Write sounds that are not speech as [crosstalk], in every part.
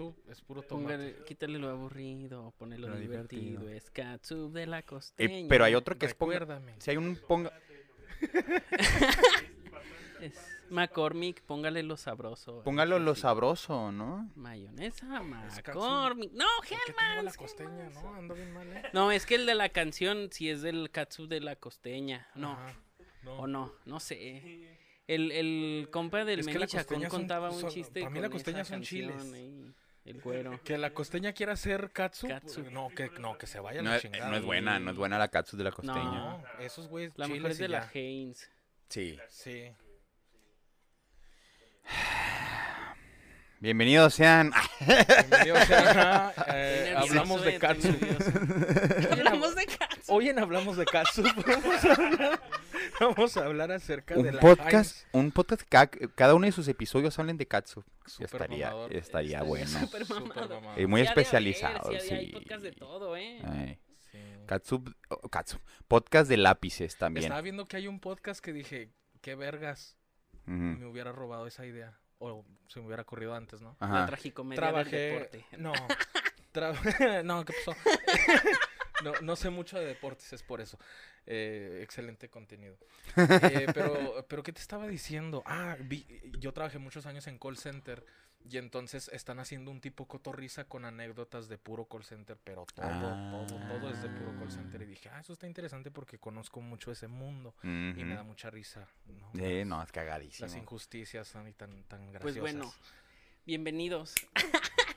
katsu es puro tomate. Póngale, quítale lo aburrido, ponle lo Lo divertido. divertido. Es katsup de la Eh, costeña. pero hay otro que es ponga. Si hay un ponga. [laughs] Es McCormick, póngale lo sabroso. Póngalo lo sabroso, ¿no? Mayonesa. McCormick. No, ¿Por qué tengo la costeña? No, ando bien mal, ¿eh? No, es que el de la canción sí es del katsup de la costeña. No, Ajá, no. o no, no sé. El, el compa del Es que la Meni Chacón contaba un son- chiste pa' mí la costeña esa son chiles. canción ahí, el güero. Que la costeña quiera hacer katsu. Katsu. No, que, no, que se vaya a No la es, chingada. no es buena, no es buena la katsu de la costeña. No, esos güeyes La mejor es de la. Heinz. Sí. Sí. [sighs] Bienvenidos sean. Bienvenidos sean a, [laughs] eh, hablamos de eh, katsu. estoy nervioso. Hablamos de katsu. Hoy en Hablamos de Katsu [laughs] vamos a hablar, vamos a hablar acerca de un la podcast, un podcast ca- cada uno de sus episodios hablen de katsu. Estaría, mamador. estaría bueno. Súper Súper mamado. mamador. Eh, muy de haber, especializado, sí, Hay podcast de todo, ¿eh? Ay, Sí. katsu, oh, katsu. Podcast de lápices también. Estaba viendo que hay un podcast que dije, qué vergas, me hubiera robado esa idea. O se me hubiera ocurrido antes, ¿no? La Ajá. tragicomedia del Trabajé. deporte. No. [laughs] tra- [laughs] no, ¿qué pasó? No, no sé mucho de deportes, es por eso. Eh, excelente contenido. [laughs] Eh, pero, pero, ¿qué te estaba diciendo? Ah, vi- yo trabajé muchos años en call center y entonces están haciendo un tipo cotorriza con anécdotas de puro call center, pero todo, todo, todo es de puro call center. Y dije, ah, eso está interesante porque conozco mucho ese mundo y me da mucha risa. ¿no? Eh, Las- no, es cagadísimo. Las injusticias son y tan, tan graciosas. Pues bueno, bienvenidos. [laughs]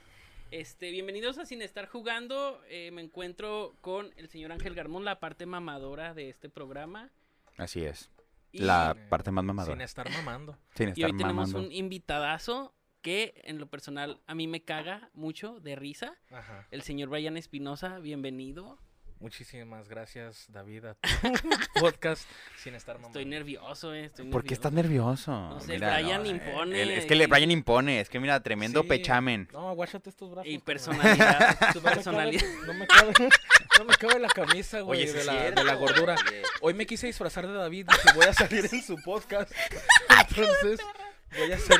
Este, bienvenidos a Sin Estar Jugando. Eh, me encuentro con el señor Ángel Garmón, la parte mamadora de este programa. Así es. Y, La parte más Sin mamadora. estar mamando. [laughs] Sin y hoy tenemos un invitadazo que en lo personal a mí me caga mucho de risa. Ajá. El señor Brian Espinosa, bienvenido. Muchísimas gracias, David, a tu [laughs] podcast sin estar mamando. Estoy nervioso, eh. Estoy ¿Por qué nervioso. estás nervioso? No sé, Mira, Brian eh, impone, el- es que le, Brian impone. Es que mira, tremendo Sí. pechamen. No, aguáchate estos brazos. Y personalidad, [laughs] No cabe- personalidad. No me cabe, no me cabe la camisa, güey, Oye, de, la, de la gordura. oye. Hoy me quise disfrazar de David, dije, voy a salir en su podcast. [laughs] Entonces, voy a ser,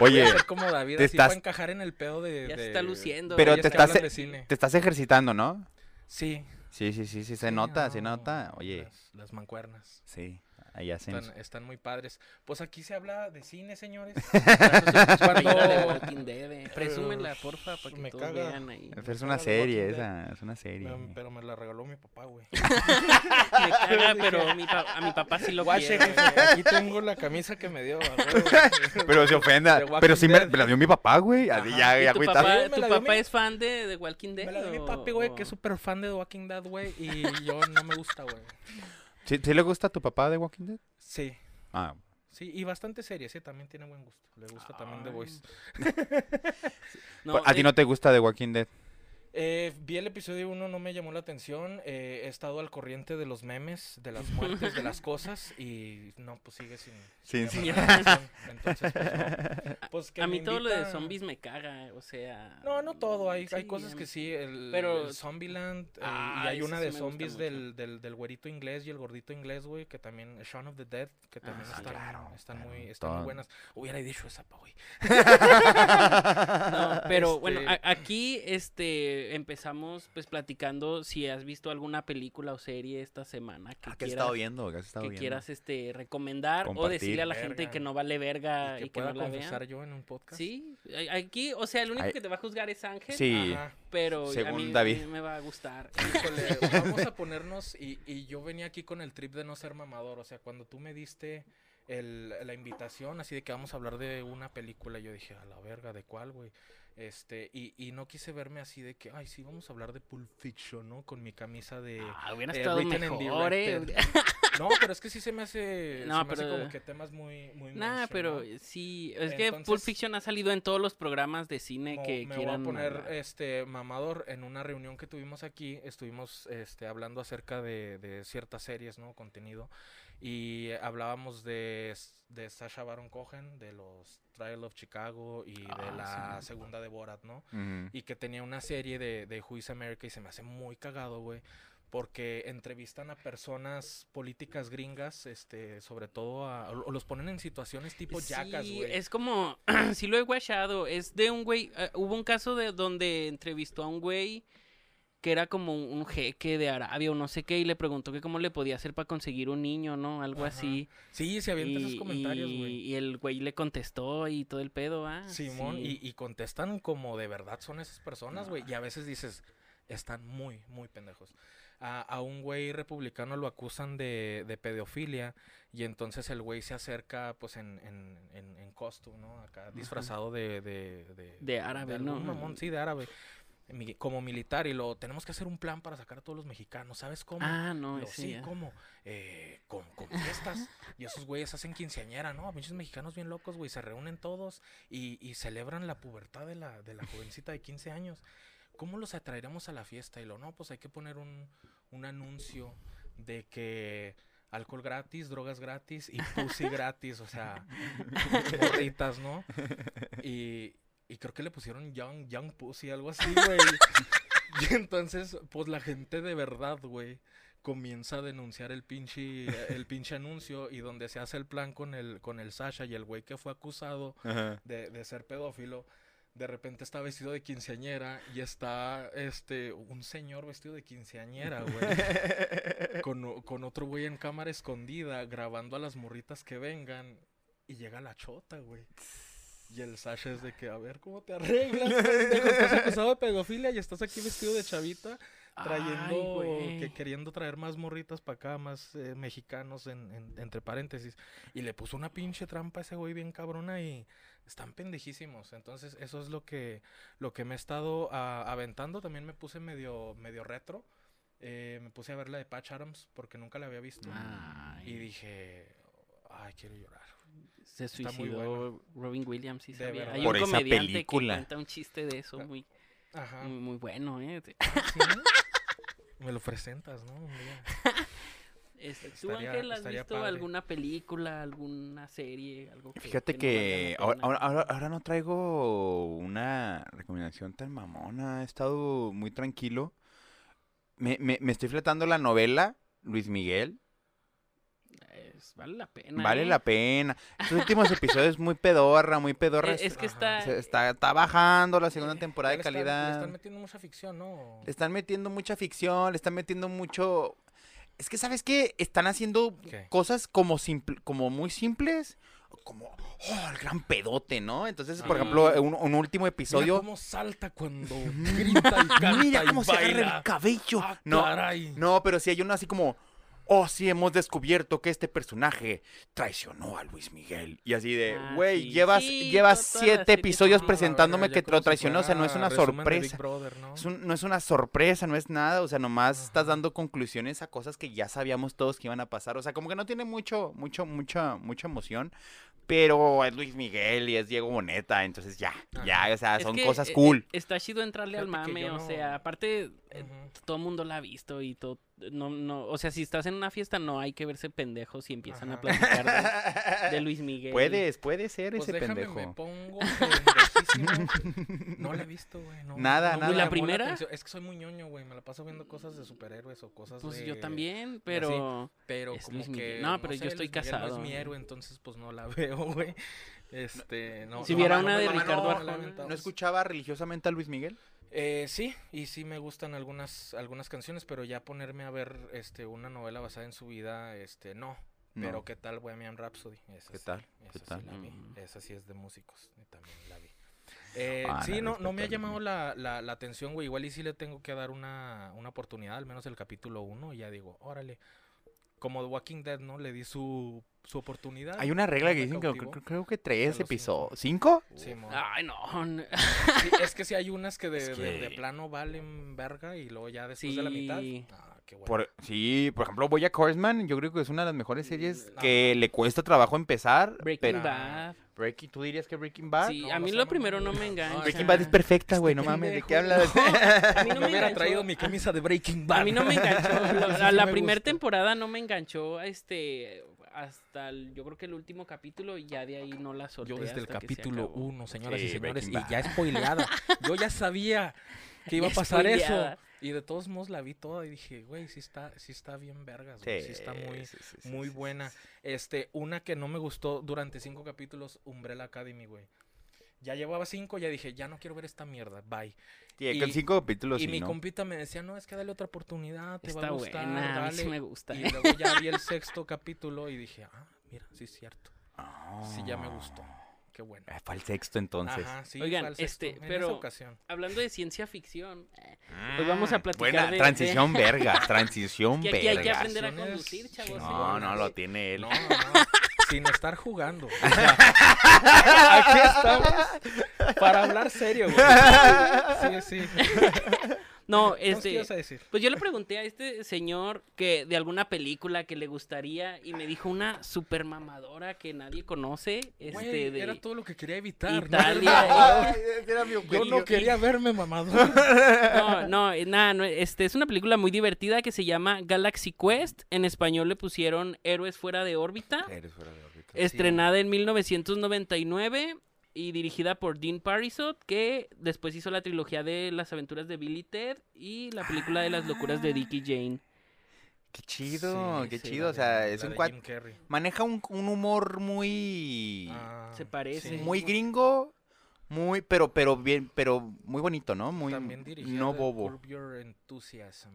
voy Oye, como David, te así estás- para encajar en el pedo de... Ya se de- está luciendo. Pero te estás, cine. te estás ejercitando, ¿no? Sí. Sí, sí, sí, sí, se nota, se no, nota. Oye, Las, las mancuernas. sí, ahí hacen. Están, están muy padres. Pues aquí se habla de cine, señores. [laughs] Presúmela, porfa, para que Me todos caga. vean ahí. Me es una serie, esa, es una serie. Me- pero me la regaló mi papá, güey. [laughs] [laughs] Me caga, pero mi pa- a mi papá sí lo Guache, aquí tengo la camisa que me dio. huevo. Pero se ofenda. Pero sí me, me la dio mi papá, güey. Así ya, ¿Y ya tu papá, tu papá mi- es fan de, de Walking Dead? Me la dio mi o- papi, güey, que es súper fan de The Walking Dead, güey. Y yo no me gusta, güey. ¿Sí, sí le gusta a tu papá de Walking Dead? Sí. Ah, Sí, y bastante serie, sí, también tiene buen gusto. Le gusta también The. Voice. No, [laughs] ¿A ti no te gusta The Walking Dead? Eh, vi el episodio 1, no me llamó la atención. eh, he estado al corriente de los memes, de las muertes, de las [laughs] cosas. Y no, pues sigue sin. Sin- sin. Entonces, pues no. [laughs] Pues, que a mí todo lo de zombies me caga, o sea... No, no todo, hay, hay cosas que sí, el, Pero- el Zombieland, eh, Ah, y hay una sí de zombies del, del, del güerito inglés y el gordito inglés, güey, que también, Shaun of the Dead, que también Ah, están, claro, están, claro, muy, están muy buenas. Hubiera dicho esa, pa, güey. [laughs] No, pero bueno, Este- a- aquí este empezamos pues platicando si has visto alguna película o serie esta semana que Ah, ¿Qué has quieras, estado viendo? ¿Qué has estado que viendo? quieras este recomendar o decirle a la gente que no vale verga Y y que que, pueda no la vean. yo en un podcast. Sí, aquí, o sea, el único Ay. que te va a juzgar es Ángel, Sí, Ajá. pero a según mí, a David. mí me va a gustar. [laughs] Híjole, vamos a ponernos, y, y yo venía aquí con el trip de no ser mamador, o sea, cuando tú me diste el- la invitación, así de que vamos a hablar de una película, yo dije, a la verga, ¿de cuál, güey? Este, y, y no quise verme así de que, ay, sí, vamos a hablar de Pulp Fiction, ¿no? Con mi camisa de... Ah, hubiera eh, estado mejor, eh. directed. [laughs] No, pero es que sí se me hace, No, se me hace pero- como que temas muy, muy Nah, pero sí, es que Pulp Fiction ha salido en todos los programas de cine Mo- que me quieran. voy a poner hablar. este mamador en una reunión que tuvimos aquí estuvimos este hablando acerca de, de ciertas series no contenido y hablábamos de, de Sasha Baron Cohen de los Trial of Chicago y de Ah, la sí. segunda de Borat no y que tenía una serie de, de Who is America y se me hace muy cagado güey porque entrevistan a personas políticas gringas, este, sobre todo a, o los ponen en situaciones tipo yacas, Sí, güey. es como, [clears throat] sí lo he guachado, es de un güey, eh, hubo un caso de donde entrevistó a un güey que era como un, jeque de Arabia o no sé qué y le preguntó que cómo le podía hacer para conseguir un niño, ¿no? Algo Ajá. así. Sí, se avientan esos Y, comentarios, güey. y el güey le contestó y todo el pedo, ¿ah? Simón, Sí. y, y contestan como de verdad son esas personas, güey. Y a veces dices, están muy, muy pendejos. A, a un güey republicano lo acusan de, de pedofilia y entonces el güey se acerca pues en, en, en, en costume, ¿no? Acá disfrazado de, de, de... De árabe, algún ¿no? mamón, sí, de árabe. Como militar y lo tenemos que hacer un plan para sacar a todos los mexicanos, ¿sabes cómo? Ah, no, Yo, sí. ¿cómo? Eh, con, con fiestas. y esos güeyes hacen quinceañera, ¿no? Pinches mexicanos bien locos, güey. Se reúnen todos y, y celebran la pubertad de la, de la jovencita de 15 años. ¿Cómo los atraeremos a la fiesta? Y lo, no, pues hay que poner un, un anuncio de que alcohol gratis, drogas gratis y pussy gratis, o sea, [laughs] morritas, ¿no? Y, y creo que le pusieron Young, young Pussy, algo así, güey. [laughs] Y entonces, pues la gente de verdad, güey, comienza a denunciar el pinche, el pinche anuncio y donde se hace el plan con el, con el Sasha y el güey que fue acusado de, de ser pedófilo, de repente está vestido de quinceañera y está este un señor vestido de quinceañera, güey. [laughs] con, con otro güey en cámara escondida grabando a las morritas que vengan y llega la chota, güey. Y el Sasha es de que, a ver, ¿cómo te arreglas? [laughs] Estás acusado de pedofilia y estás aquí vestido de chavita trayendo, Ay, que güey. queriendo traer más morritas para acá, más eh, mexicanos, en, en- entre paréntesis. Y le puso una pinche trampa a ese güey bien cabrona y están pendejísimos. Entonces, eso es lo que, lo que me he estado ah, aventando. También me puse medio, medio retro. Eh, me puse a ver la de Patch Adams porque nunca la había visto. Ay, Y dije, ay, quiero llorar. Se suicidó Robin Williams, sí sabía. Hay Por un esa comediante película. que cuenta un chiste de eso Ah. muy, Ajá. muy, muy bueno, ¿eh? ¿Sí? [laughs] Me lo presentas, ¿no? [laughs] Este, ¿Tú, Estaría- Ángel, has estaría visto padre. alguna película, alguna serie, algo que Fíjate que no ahora- ahora- ahora no traigo una recomendación tan mamona. He estado muy tranquilo. Me, me, me estoy fletando la novela Luis Miguel. Es- vale la pena. Vale ¿eh? la pena. Estos últimos [laughs] episodios muy pedorra, muy pedorra. Eh, Es que está... Se- está, está bajando la segunda temporada Ya de están- Le calidad. están metiendo mucha ficción, ¿no? Le están metiendo mucha ficción, le están metiendo mucho... Es que, ¿sabes qué? Están haciendo ¿Qué? cosas como, simple, como muy simples, como, oh, el gran pedote, ¿no? Entonces, por Ajá. ejemplo, un, un último Mira episodio... cómo salta cuando [laughs] grita y canta Mira y cómo se agarra el cabello. Ah, no, caray. no, pero si hay uno así como, oh, sí, hemos descubierto que este personaje traicionó a Luis Miguel. Y así de, Ah, güey, sí. llevas, Sí, llevas siete episodios presentándome que te lo si traicionó, o sea, no es una sorpresa. Brother, ¿no? Es un- no es una sorpresa, no es nada, o sea, nomás estás dando conclusiones a cosas que ya sabíamos todos que iban a pasar, o sea, como que no tiene mucho, mucho, mucha, mucha emoción, pero es Luis Miguel y es Diego Boneta, entonces ya, ya, o sea, Es son que, cosas eh, cool. eh, está chido entrarle al Fíjate mame, o sea, aparte eh, todo el mundo la ha visto y todo no no, o sea, si estás en una fiesta no hay que verse pendejos y empiezan a platicar de, de [laughs] Luis Miguel. Puedes, puede ser Pues ese déjame, pendejo. me pongo pendejísimo. [laughs] No la he visto, güey. No, Nada, no nada. ¿Y la primera? atención. Es que soy muy ñoño, güey. Me la paso viendo cosas de superhéroes o cosas Pues de... yo también, así. pero Pero Es como Luis que... Miguel. No, pero yo sé, estoy Luis Miguel casado. No es mi héroe, entonces pues no la [laughs] veo, güey. Este, no. Si no, una no, de Ricardo Arjona. ¿No escuchaba religiosamente a Luis Miguel? Eh, sí, y sí me gustan algunas algunas canciones, pero ya ponerme a ver este una novela basada en su vida, este no. No. Pero qué tal Bohemian Rhapsody? Esa ¿Qué sí, tal? esa ¿Qué sí tal? la vi. Mm. Esa sí es de músicos, y también la vi. Eh, Ah, sí, no, no me ha llamado la, la, la atención, güey. Igual y sí le tengo que dar una, una oportunidad, al menos el capítulo 1, y ya digo, órale. Como The Walking Dead, ¿no? Le di su, su oportunidad. Hay una regla no que dicen que cautivó. creo, creo que tres episodios. ¿Cinco? Sí, mo. ay, no. Sí, es que sí hay unas que de, Es de- de que- plano valen verga y luego ya después de la mitad. Sí. Ah, qué bueno. Por, sí, por ejemplo, Boya Horseman, yo creo que es una de las mejores series Mm, que le cuesta trabajo empezar. Breaking pero Bad. Breaking, ¿Tú dirías que Breaking Bad? Sí, no, a no mí lo no, primero no, no me no. engancha. Breaking Bad es perfecta, güey, no mames, ¿de qué hablas? [laughs] A mí no me me hubiera enganchó. traído mi camisa de Breaking Bad. A mí no me enganchó. [laughs] la me primera temporada no me enganchó este hasta el- yo creo que el último capítulo y ya de ahí no la solté Yo desde el hasta capítulo acabó. 1, señoras y señores, y ya spoileada. [laughs] Yo ya sabía que iba a pasar eso. Y de todos modos la vi toda y dije, güey, sí está, sí está bien vergas, güey, sí, está muy, sí, sí, sí, muy sí, sí, buena. sí. Este, una que no me gustó durante cinco capítulos, Umbrella Academy, güey. Ya llevaba cinco, ya dije, ya no quiero ver esta mierda, bye. Sí, con y- cinco capítulos y sí, mi ¿no? compita me decía, no, es que dale otra oportunidad, te va Está a gustar, buena, a mí sí dale". me gusta. Y luego ya vi el sexto capítulo y dije, ah, mira, sí es cierto. Sí, ya me gustó. Qué bueno. Ah, Fue el sexto entonces. Ajá, sí, Oigan, fue sexto, este, pero- esa ocasión. Hablando de ciencia ficción, eh, Pues vamos a Mm, platicar Buena, de- de- transición verga, [laughs] transición que aquí hay que verga. aprender a conducir, chavos. No, ¿eh? no, lo tiene él. No, no, sin estar jugando. [laughs] O sea, aquí estamos para hablar serio, güey. Sí, sí. [laughs] No, [laughs] ¿Qué este, ibas a decir? pues yo le pregunté a este señor que de alguna película que le gustaría y me dijo una super mamadora que nadie conoce, este Güey, de era todo lo que quería evitar. ¿no? Italia. [laughs] Era mi Yo no quería verme mamado. No, no, eh, nada, no, este es una película muy divertida que se llama Galaxy Quest. En español le pusieron Héroes fuera de órbita. Eres fuera de órbita. Estrenada en 1999 y dirigida por Dean Parisot, que después hizo la trilogía de Las aventuras de Billy Ted y la película de las locuras de Dick y Jane. Qué chido, Sí, qué sí, chido. la O sea, de- es la un Carrey. Maneja un, un humor muy. Ah, Se parece. muy gringo. Muy, pero, pero bien, pero muy bonito, ¿no? Muy También dirigida no bobo. Curb Your Enthusiasm.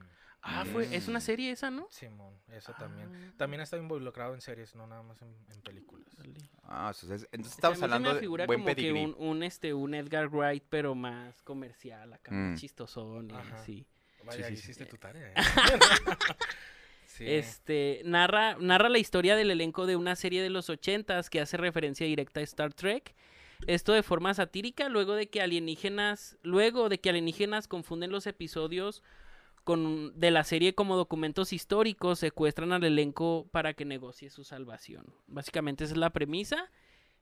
Ah, fue, es una Mm. serie esa, ¿no? Simón, eso también. Ah. También está involucrado en series, no nada más en, en películas. Ah, entonces, entonces a estamos mí se me hablando de buen como que un, un, este, un Edgar Wright, pero más comercial, acá, Mm. más chistosón y Ajá. así. Vaya, sí, sí. hiciste tu tarea. ¿eh? [laughs] sí. Este, narra, narra la historia del elenco de una serie de los ochentas que hace referencia directa a Star Trek. Esto de forma satírica, luego de que alienígenas, luego de que alienígenas confunden los episodios con, de la serie como documentos históricos, secuestran al elenco para que negocie su salvación. Básicamente esa es la premisa.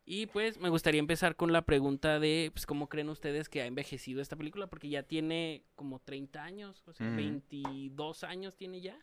Y pues me gustaría empezar con la pregunta de, pues, ¿cómo creen ustedes que ha envejecido esta película? Porque ya tiene como 30 años, o sea, Ujú. 22 años tiene ya.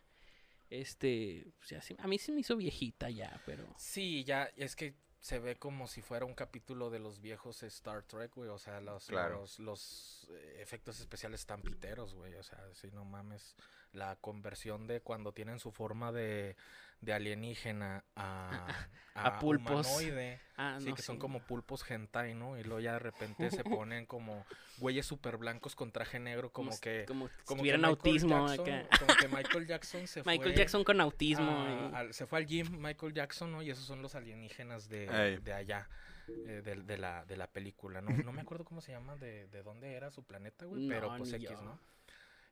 Este, pues, ya sí- a mí se me hizo viejita ya, pero... Sí, ya, es que se ve como si fuera un capítulo de los viejos Star Trek, güey. O sea, los, Claro. los, los, eh, efectos especiales están piteros, güey. O sea, si no mames, la conversión de cuando tienen su forma de, de alienígena a, [laughs] A pulpos. humanoide. Ah, Sí, no, que son como pulpos hentai, ¿no? Y luego ya de repente se [laughs] ponen como güeyes super blancos con traje negro, como, que... como, Como que tuvieran Michael autismo Jackson- acá. Como que Michael Jackson se [laughs] fue... Michael Jackson con autismo. a- al- se fue al gym Michael Jackson, ¿no? Y esos son los alienígenas de, de allá, eh, de, de la, de la película, ¿no? No me acuerdo cómo se llama, de, de dónde era su planeta, güey, pero pues X, yo. ¿no?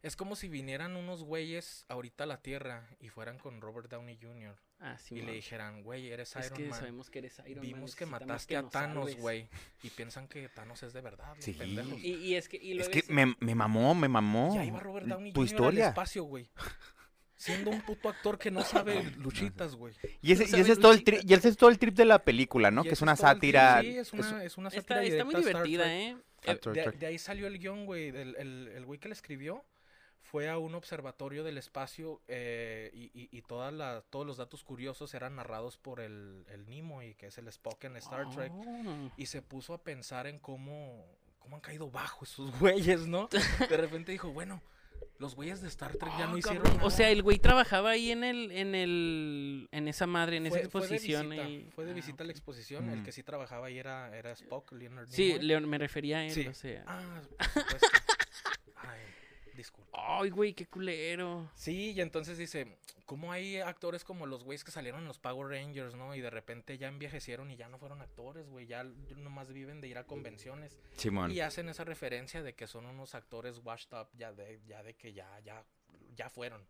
Es como si vinieran unos güeyes ahorita a la Tierra y fueran con Robert Downey Jr. Ah, sí, y le dijeran, güey, eres Es Iron que Man. sabemos que eres Iron Man. Vimos que mataste que a nos Thanos, salves". güey. Y piensan que Thanos es de verdad, Sí. pendejos. Y, y es que... Y Es que me, me mamó, me mamó. Y ahí va Robert Downey tu Jr. al historia. espacio, güey. Siendo un puto actor que no sabe [laughs] luchitas, güey. Y ese, No y sabe ese es todo el tri- y ese es todo el trip de la película, ¿no? Y Que es una sátira. Sí, es una, es una Está, sátira está muy divertida, Trek. ¿eh? de, ahí salió el guion, güey. del- El, el güey que le escribió fue a un observatorio del espacio eh, y, y- y todas la- todos los datos curiosos eran narrados por el, el Nimoy, que es el Spock en Star Trek. Oh. Y se puso a pensar en cómo, cómo han caído bajo esos [laughs] güeyes, ¿no? De repente dijo, bueno, los güeyes de Star Trek ya Ah, no hicieron nada. O sea, el güey trabajaba ahí en el, en el, en esa madre, en esa Fue- fue de exposición. visita, y- Fue de Ah, visita a la exposición. El que sí trabajaba ahí era, era Spock, Leonard Sí. Leon, me refería a él, Sí. o sea. Ah, [laughs] por supuesto. Ay, disculpa. Ay, güey, qué culero. Sí, y entonces dice, ¿cómo hay actores como los güeyes que salieron en los Power Rangers, no? Y de repente ya envejecieron y ya no fueron actores, güey, ya nomás viven de ir a convenciones. Simón. Y hacen esa referencia de que son unos actores washed up, ya de, ya de que ya, ya, ya fueron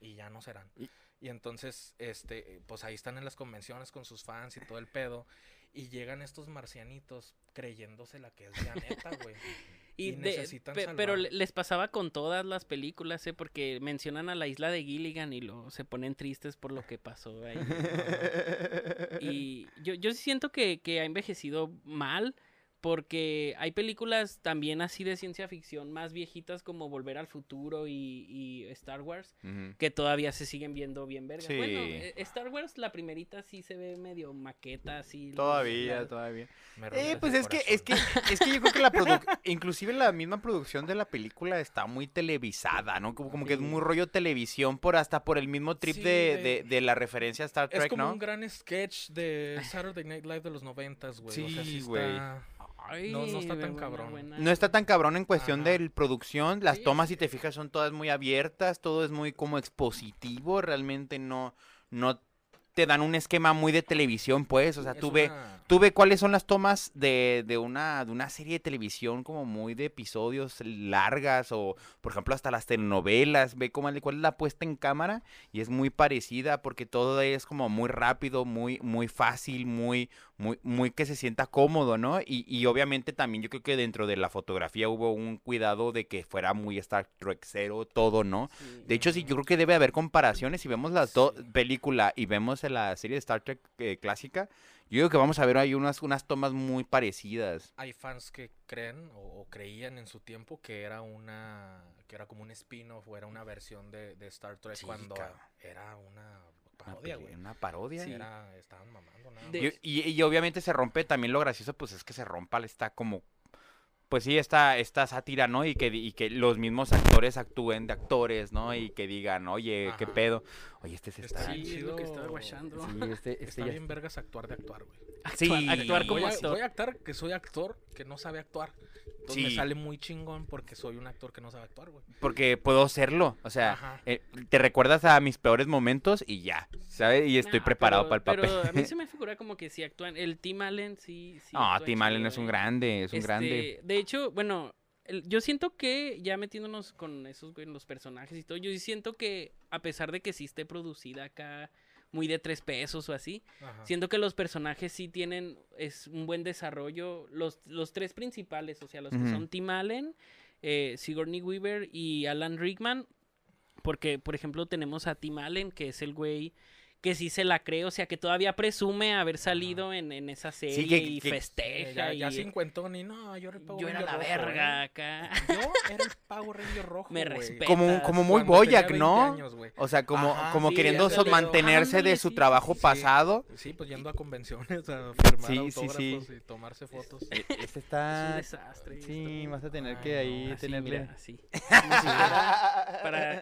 y ya no serán. Y- Y entonces, este, pues ahí están en las convenciones con sus fans y todo el pedo. Y llegan estos marcianitos creyéndose la que es ya neta, güey. [laughs] Y, Y de- necesitan pe- pero salvar. les pasaba con todas las películas, ¿eh? Porque mencionan a la isla de Gilligan y lo, se ponen tristes por lo que pasó ahí. [laughs] Y yo, yo sí siento que, que ha envejecido mal, porque hay películas también así de ciencia ficción más viejitas como Volver al Futuro y, y Star Wars que todavía se siguen viendo bien vergas. Sí. Bueno, eh, Star Wars la primerita sí se ve medio maqueta así. Todavía, la- todavía. Eh, pues es que, es que, es que yo creo que la produ- [laughs] inclusive la misma producción de la película está muy televisada, ¿no? Como, como que es muy rollo televisión por hasta por el mismo trip Sí, de, de- de- de la referencia a Star Es Trek, como ¿no? un gran sketch de Saturday Night Live de los noventas, güey. o sea, Sí, sí güey. está... Ay, No- no está tan buena, cabrón. buena. No está tan cabrón en cuestión Ajá. de producción. Las Sí, tomas, si te fijas, son todas muy abiertas. Todo es muy como expositivo. Realmente no, no te dan un esquema muy de televisión, pues. O sea, Es tú ve, una- tú ve cuáles son las tomas de, de una, de una serie de televisión como muy de episodios largas o, por ejemplo, hasta las telenovelas. Ve cómo, cuál es la puesta en cámara y es muy parecida porque todo es como muy rápido, muy, muy fácil, muy, muy, muy que se sienta cómodo, ¿no? Y, y obviamente también yo creo que dentro de la fotografía hubo un cuidado de que fuera muy Star Trek cero todo, ¿no? Sí. De hecho, sí, yo creo que debe haber comparaciones. Si vemos la do- Sí. película y vemos la serie de Star Trek eh, clásica, yo creo que vamos a ver ahí unas, unas tomas muy parecidas. Hay fans que creen o, o creían en su tiempo que era una... que era como un spin-off o era una versión de, de Star Trek Sí, cuando era una parodia, güey. una parodia. Sí, era... estaban mamando nada De- y- y obviamente se rompe también lo gracioso, pues es que se rompa, está como, pues sí, esta, esta sátira, ¿no? Y que, y que los mismos actores actúen de actores, ¿no? Y que digan, oye, qué pedo. Oye, este se Está. Sí, es lo que estaba guachando. Sí, este, este Está ya bien vergas actuar de actuar, güey. Sí. Actuar, actuar como voy, a, actor. voy a actuar que soy actor que no sabe actuar. Entonces me Sí. sale muy chingón porque soy un actor que no sabe actuar, güey. Porque puedo serlo, o sea, eh, te recuerdas a mis peores momentos y ya, ¿sabes? Y estoy Nah, preparado pero- para el papel. Pero a mí [laughs] se me figura como que si actúan. El Tim Allen sí. sí No, Tim Allen es un eh. grande, es un grande. Este, De hecho, bueno, el- yo siento que ya metiéndonos con esos, güey, los personajes y todo, yo siento que a pesar de que sí esté producida acá muy de tres pesos o así, Ajá. siento que los personajes sí tienen es un buen desarrollo. Los, los tres principales, o sea, los que son Tim Allen, eh, Sigourney Weaver y Alan Rickman. Porque, por ejemplo, tenemos a Tim Allen, que es el güey que sí se la cree, o sea, que todavía presume haber salido en, en esa serie que- y que- festeja. ya, ya y- cincuentón y no, yo era el Power yo era la rojo, verga ¿eh? acá. Yo era el Power Ranger [laughs] rojo, Me respeta. Como, como muy Boyac, 20 ¿no? años. O sea, como, Ajá, como sí, queriendo so- mantenerse de su sí, trabajo pasado. Sí, pues yendo a convenciones a firmar autógrafos sí. y tomarse fotos. E- Este Es un está... desastre. Sí, esto. vas a tener Ay, que ahí no, Así, tenerle... mira, así. [laughs] Para...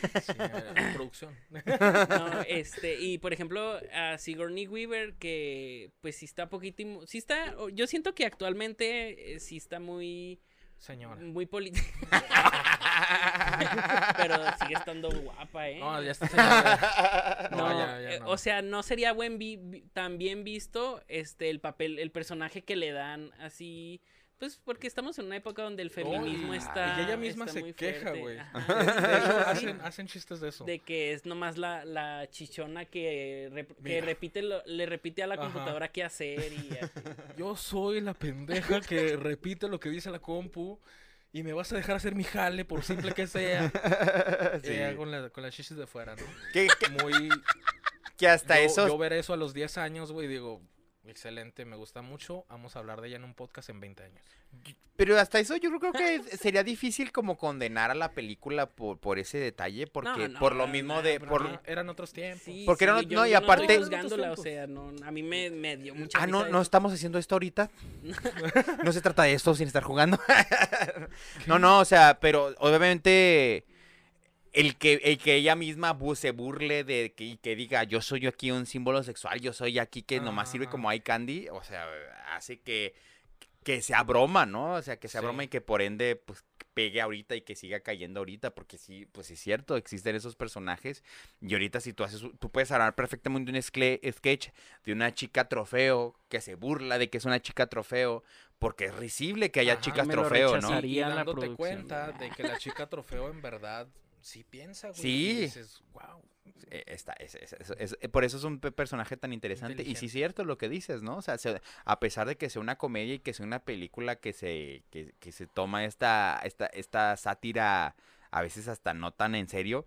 Sí, [laughs] producción. No, este, y por ejemplo, a Sigourney Weaver, que pues sí está poquito, sí está, yo siento que actualmente eh, sí está muy, Señora. muy política. [laughs] Pero sigue estando guapa, ¿eh? No, ya está señora. No, No, ya, ya no. o sea, no sería buen vi- tan bien visto este el papel, el personaje que le dan así, pues porque estamos en una época donde el feminismo está y ella misma está se muy queja, güey. Hacen, hacen chistes de eso. de que es nomás la, la chichona que, rep- que repite lo- le repite a la Ajá. computadora qué hacer y así. [laughs] Yo soy la pendeja que repite lo que dice la compu y me vas a dejar hacer mi jale por simple que sea. [laughs] Sí. Eh, con, la, con las chichis de fuera, ¿no? Muy... que hasta yo, eso... yo ver eso a los 10 años, güey, digo, excelente, me gusta mucho. Vamos a hablar de ella en un podcast en 20 años. Pero hasta eso yo creo que sería difícil como condenar a la película por, por ese detalle, porque no, por lo mismo no, de... Por, eran otros tiempos. Sí, Porque sí, no- yo- no, y aparte- estoy juzgándola, o Otros sea, no, a mí me, me dio mucha Ah, no, no eso. estamos haciendo esto ahorita. [laughs] No se trata de esto sin estar jugando. [laughs] No, no, o sea, pero obviamente el que, el que ella misma se burle de que, y que diga yo soy aquí un símbolo sexual, yo soy aquí que nomás sirve Ajá. como eye candy, o sea, hace que, que sea broma, ¿no? O sea, que sea Sí. broma y que por ende, pues pegue ahorita y que siga cayendo ahorita, porque sí, pues es cierto, existen esos personajes y ahorita si tú haces, tú puedes armar perfectamente un sketch de una chica trofeo que se burla de que es una chica trofeo, porque es risible que haya Ajá, chicas trofeo, ¿no? Y, y Haría la dándote cuenta de que la chica trofeo en verdad sí piensa, güey. Sí. Y dices, wow. Eh, está, es- es- es- eh, por eso es un pe- personaje tan interesante. Y sí es cierto lo que dices, ¿no? O sea, se- a pesar de que sea una comedia y que sea una película que se, que, que se toma esta, esta, esta sátira a veces hasta no tan en serio,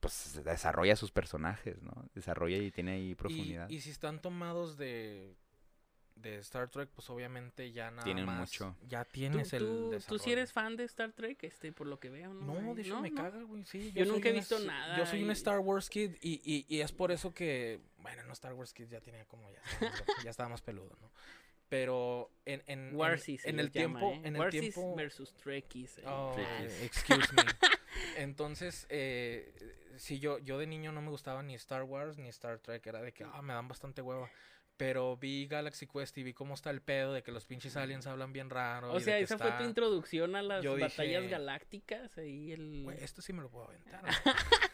pues desarrolla sus personajes, ¿no? Desarrolla y tiene ahí Y, profundidad. y si están tomados de de Star Trek, pues obviamente ya nada Tienen más. mucho. Ya ¿Tú, tienes el. tú, tú sí eres fan de Star Trek, este, por lo que veo, ¿no? No, de hecho me caga, güey. Sí, Yo nunca he visto nada Yo soy un Star Wars kid y, y, y es por eso que. Bueno, no, Star Wars kid ya tenía como. Ya estaba, más- ya estaba más peludo, ¿no? Pero en, en, Warsis en el llama, tiempo. ¿eh? En el Warsis tiempo. versus Trekkies. eh. Oh, Trekkies. excuse me. Entonces, eh, sí, yo, yo de niño no me gustaba ni Star Wars ni Star Trek. Era de que, ah, me dan bastante hueva. Pero vi Galaxy Quest y vi cómo está el pedo de que los pinches aliens hablan bien raro. O y de sea, que esa fue tu introducción a las Yo batallas dije, galácticas. Ahí el... Güey, esto sí me lo puedo aventar. [laughs]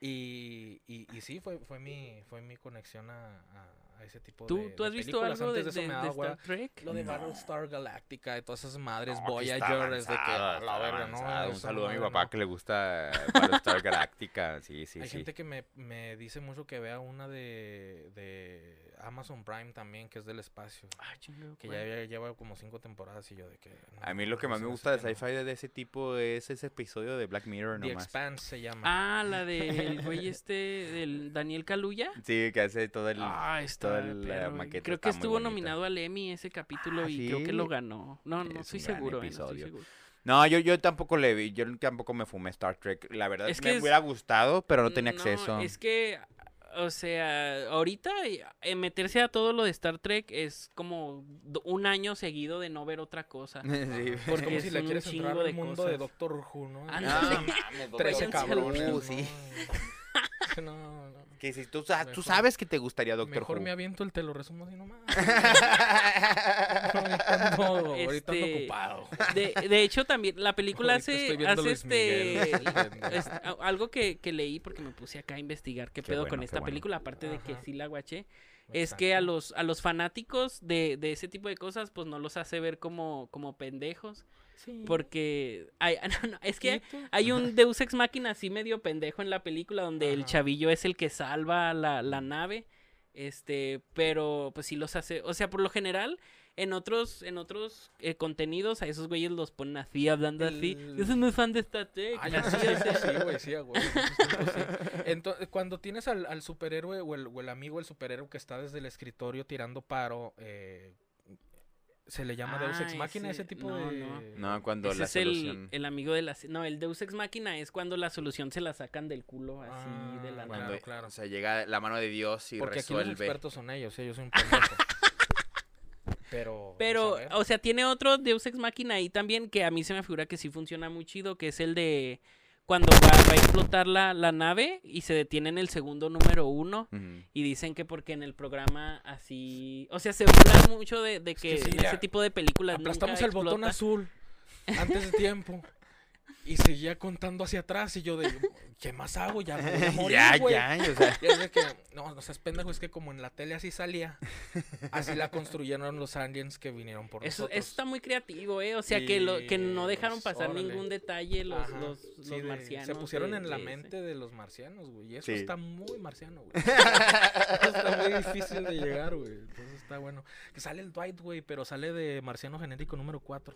y, y, y sí, fue, fue, mi, fue mi conexión a, a- a ese tipo ¿Tú, de tú has de visto películas. algo de, de de- de. Star Trek? Lo de No. Battlestar Galactica y todas esas madres, No, Voyager, es de que la verga, ¿no? Un saludo a mi papá no. que le gusta Battlestar Galactica. Sí, sí, Hay sí. gente que me, me dice mucho que vea una de, de Amazon Prime también, que es del espacio. Ah, chingo, Que ya lleva- como cinco temporadas y yo de que... no, A mí lo que más me gusta de sci-fi de ese tipo es ese episodio de Black Mirror The nomás. Expanse se llama. Ah, la del [laughs] güey este, del Daniel Kaluuya. Sí, que hace todo el... Ah, está toda la perro, güey. maqueta Creo que estuvo nominado al Emmy ese capítulo Ah, y creo que lo ganó. No, estoy seguro, eh, no estoy seguro. No, yo, yo tampoco le vi, yo tampoco me fumé Star Trek. La verdad Es es que me es- hubiera gustado, pero no tenía acceso. Es que, o sea, ahorita eh, meterse a todo lo de Star Trek es como un año seguido de no ver otra cosa. [laughs] Sí. es porque como es si le quieres entrar al de mundo de cosas. Doctor Who, ¿no? Ándale. No, mames, [laughs] Trece váyanse al cabrones, Uh, ¿no? Sí. No, no. Que si tú, sa- tú Mejor- sabes que te gustaría Doctor Mejor Who. me aviento el te lo resumo así nomás. [laughs] ahorita ando, ahorita ando Este, ocupado. De, de hecho, también la película Ahorita hace, estoy viendo hace Luis este, [laughs] Miguel. es- a- algo que, que leí porque me puse acá a investigar qué, Qué pedo bueno, con qué esta bueno. película, aparte de que Ajá. sí la guaché. Es que a Exacto. los, a los fanáticos de, de ese tipo de cosas, pues no los hace ver como, como pendejos. Sí. Porque hay, [laughs] no, no, es que hay un Deus Ex Máquina así medio pendejo en la película donde el chavillo es el que salva la, la nave. Este, pero pues sí los hace, o sea, por lo general, en otros, en otros eh, contenidos, a esos güeyes los ponen así, hablando así. Yo soy muy fan de Star Trek. Ay, así, sí, sí, güey, sí, sí. Entonces, cuando tienes al, al superhéroe o el, o el amigo, el superhéroe que está desde el escritorio tirando paro, eh, se le llama Deus Ex Ah, Máquina, ese- ese tipo no, de... no. No, cuando ese la es solución... el amigo de la... No, el Deus Ex Máquina es cuando la solución se la sacan del culo así Ah, de la bueno. nada. Cuando, claro. O sea, llega la mano de Dios y Porque aquí los resuelve. expertos son ellos, yo soy un pendejo. [laughs] Pero... Pero, o sea, tiene otro Deus Ex Máquina ahí también que a mí se me figura que sí funciona muy chido, que es el de cuando va, va a explotar la, la nave y se detiene en el segundo número uno y dicen que porque en el programa así... O sea, se burlan mucho de, de que, que sí, en ese tipo de películas Aplastamos nunca el botón azul antes de tiempo. [laughs] Y seguía contando hacia atrás y yo de, ¿qué más hago? Ya me voy a [laughs] morir, ya, güey. ya, o sea... Y es de que, no, no seas pendejo, es que como en la tele así salía, así la construyeron los aliens que vinieron por Eso, nosotros. eso está muy creativo, ¿eh? O sea, que, lo, que no dejaron pasar órale. ningún detalle los, Ajá. los, Sí, los de- marcianos. Se pusieron de- en la de ese. mente de los marcianos, güey. Y eso Sí. está muy marciano, güey. Eso [laughs] está muy difícil de llegar, güey. Entonces está bueno. Que sale el Dwight, güey, pero sale de marciano genérico número 4.